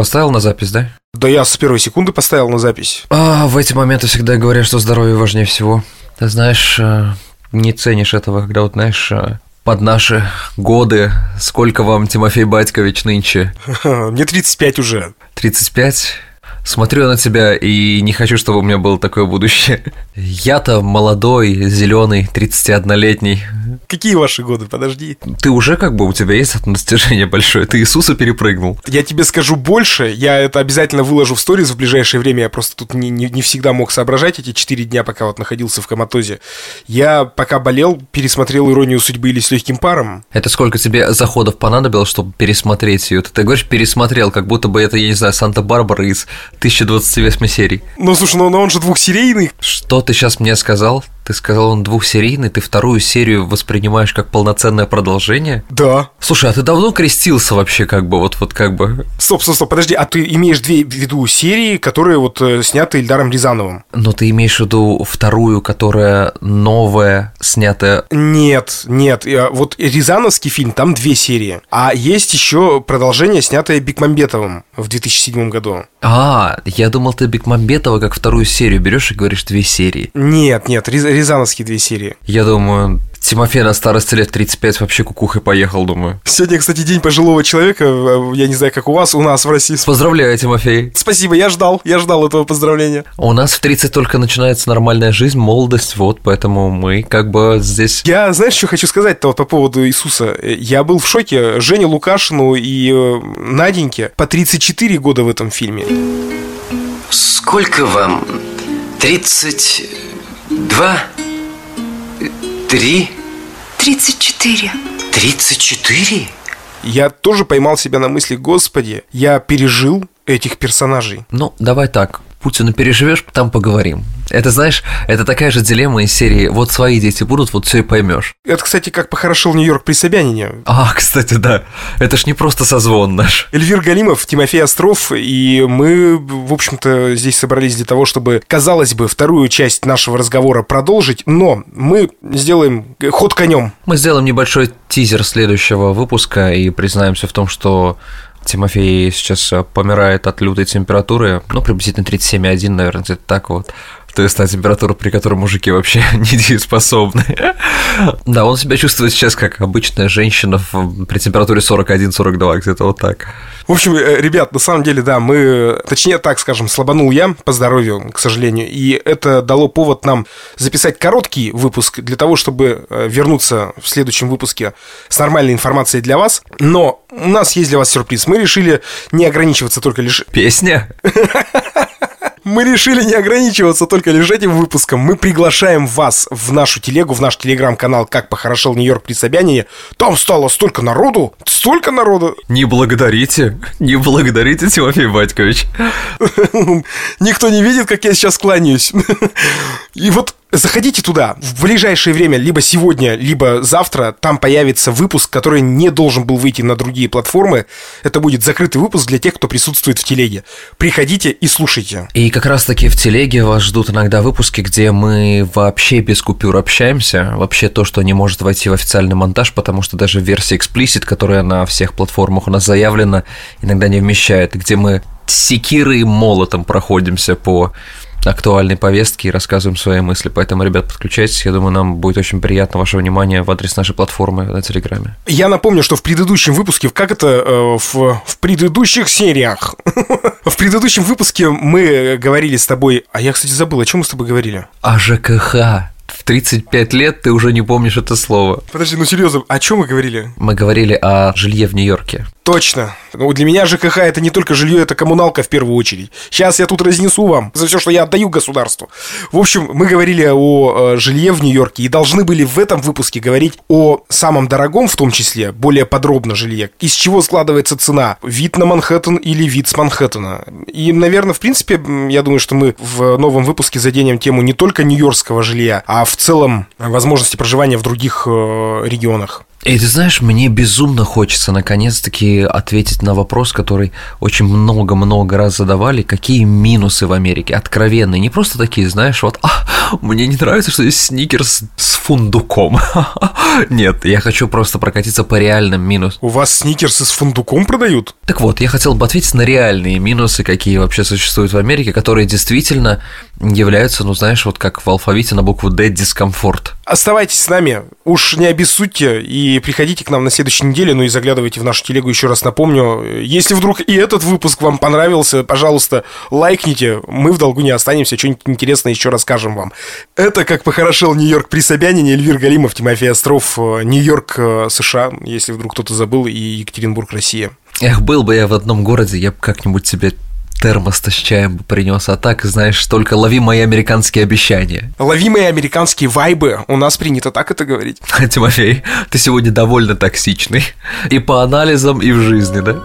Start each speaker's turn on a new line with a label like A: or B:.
A: поставил на запись, да?
B: Да я с первой секунды поставил на запись.
A: А, в эти моменты всегда говорят, что здоровье важнее всего. Ты знаешь, э, не ценишь этого, когда вот, знаешь, э, под наши годы, сколько вам, Тимофей Батькович, нынче?
B: Мне 35 уже.
A: 35? Смотрю на тебя и не хочу, чтобы у меня было такое будущее. Я-то молодой, зеленый, 31-летний.
B: Какие ваши годы? Подожди.
A: Ты уже как бы, у тебя есть это достижение большое, ты Иисуса перепрыгнул.
B: Я тебе скажу больше, я это обязательно выложу в сторис в ближайшее время, я просто тут не, не, не всегда мог соображать эти 4 дня, пока вот находился в коматозе. Я пока болел, пересмотрел «Иронию судьбы» или «С легким паром».
A: Это сколько тебе заходов понадобилось, чтобы пересмотреть ее? Ты, ты говоришь пересмотрел, как будто бы это, я не знаю, Санта-Барбара из 1028 серий.
B: Ну, слушай, ну, ну он же двухсерийный.
A: Что ты сейчас мне сказал? Ты сказал, он двухсерийный, ты вторую серию воспринимаешь как полноценное продолжение?
B: Да.
A: Слушай, а ты давно крестился вообще, как бы, вот, вот как бы?
B: Стоп, стоп, стоп, подожди, а ты имеешь две в виду серии, которые вот э, сняты Ильдаром Рязановым?
A: Но ты имеешь в виду вторую, которая новая, снятая...
B: Нет, нет, э, вот Рязановский фильм, там две серии, а есть еще продолжение, снятое Бекмамбетовым в 2007 году.
A: А, я думал, ты Бекмамбетова как вторую серию берешь и говоришь две серии.
B: Нет, нет, Риз- Рязановские две серии.
A: Я думаю, Тимофей на старости лет 35 вообще кукухой поехал, думаю.
B: Сегодня, кстати, день пожилого человека, э, я не знаю, как у вас, у нас в России.
A: Поздравляю, Тимофей.
B: Спасибо, я ждал, я ждал этого поздравления.
A: У нас в 30 только начинается нормальная жизнь, молодость, вот, поэтому мы как бы здесь...
B: Я, знаешь, что хочу сказать-то вот по поводу Иисуса? Я был в шоке. Жене Лукашину и э, Наденьке по 34 года в этом фильме.
C: Сколько вам? Тридцать два? Три?
D: 34.
C: Тридцать четыре?
B: Я тоже поймал себя на мысли, господи, я пережил этих персонажей.
A: Ну, давай так, Путина переживешь, там поговорим. Это, знаешь, это такая же дилемма из серии «Вот свои дети будут, вот все и поймешь».
B: Это, кстати, как похорошел Нью-Йорк при Собянине.
A: А, кстати, да. Это ж не просто созвон наш.
B: Эльвир Галимов, Тимофей Остров, и мы, в общем-то, здесь собрались для того, чтобы, казалось бы, вторую часть нашего разговора продолжить, но мы сделаем ход конем.
A: Мы сделаем небольшой тизер следующего выпуска и признаемся в том, что Тимофей сейчас э, помирает от лютой температуры, ну, приблизительно 37,1, наверное, где-то так вот. То есть та температура, при которой мужики вообще недееспособны. Да, он себя чувствует сейчас как обычная женщина при температуре 41-42, где-то вот так.
B: В общем, э, ребят, на самом деле, да, мы, точнее так скажем, слабанул я по здоровью, к сожалению, и это дало повод нам записать короткий выпуск для того, чтобы э, вернуться в следующем выпуске с нормальной информацией для вас. Но у нас есть для вас сюрприз. Мы решили не ограничиваться только лишь
A: Песня?
B: Мы решили не ограничиваться только лишь этим выпуском. Мы приглашаем вас в нашу телегу, в наш телеграм-канал «Как похорошел Нью-Йорк при Собянине». Там стало столько народу, столько народу.
A: Не благодарите, не благодарите, Тимофей Батькович.
B: Никто не видит, как я сейчас кланяюсь. И вот заходите туда в ближайшее время, либо сегодня, либо завтра. Там появится выпуск, который не должен был выйти на другие платформы. Это будет закрытый выпуск для тех, кто присутствует в телеге. Приходите и слушайте.
A: И как раз-таки в телеге вас ждут иногда выпуски, где мы вообще без купюр общаемся. Вообще то, что не может войти в официальный монтаж, потому что даже версия Explicit, которая на всех платформах у нас заявлена, иногда не вмещает. Где мы секирой и молотом проходимся по актуальной повестке и рассказываем свои мысли. Поэтому, ребят, подключайтесь. Я думаю, нам будет очень приятно ваше внимание в адрес нашей платформы на Телеграме.
B: Я напомню, что в предыдущем выпуске, как это э, в, в предыдущих сериях, в предыдущем выпуске мы говорили с тобой, а я, кстати, забыл, о чем мы с тобой говорили.
A: А ЖКХ. В 35 лет ты уже не помнишь это слово.
B: Подожди, ну серьезно, о чем мы говорили?
A: Мы говорили о жилье в Нью-Йорке.
B: Точно. Ну, для меня ЖКХ это не только жилье, это коммуналка в первую очередь. Сейчас я тут разнесу вам за все, что я отдаю государству. В общем, мы говорили о э, жилье в Нью-Йорке и должны были в этом выпуске говорить о самом дорогом, в том числе, более подробно жилье. Из чего складывается цена? Вид на Манхэттен или вид с Манхэттена? И, наверное, в принципе, я думаю, что мы в новом выпуске заденем тему не только нью-йоркского жилья, а в целом возможности проживания в других э, регионах.
A: И ты знаешь, мне безумно хочется наконец-таки ответить на вопрос, который очень много-много раз задавали, какие минусы в Америке, откровенные, не просто такие, знаешь, вот, а, мне не нравится, что здесь сникерс с фундуком. Нет, я хочу просто прокатиться по реальным минусам.
B: У вас сникерсы с фундуком продают?
A: Так вот, я хотел бы ответить на реальные минусы, какие вообще существуют в Америке, которые действительно являются, ну знаешь, вот как в алфавите на букву D дискомфорт.
B: Оставайтесь с нами, уж не обессудьте и приходите к нам на следующей неделе, ну и заглядывайте в нашу телегу, еще раз напомню. Если вдруг и этот выпуск вам понравился, пожалуйста, лайкните, мы в долгу не останемся, что-нибудь интересное еще расскажем вам. Это «Как похорошел Нью-Йорк при Собянине», Эльвир Галимов, Тимофей Остров, Нью-Йорк, э, США, если вдруг кто-то забыл, и Екатеринбург, Россия.
A: Эх, был бы я в одном городе, я бы как-нибудь себе термос-то с чаем бы принес, а так, знаешь, только лови мои американские обещания.
B: Лови мои американские вайбы, у нас принято так это говорить.
A: Тимофей, ты сегодня довольно токсичный. И по анализам, и в жизни, да?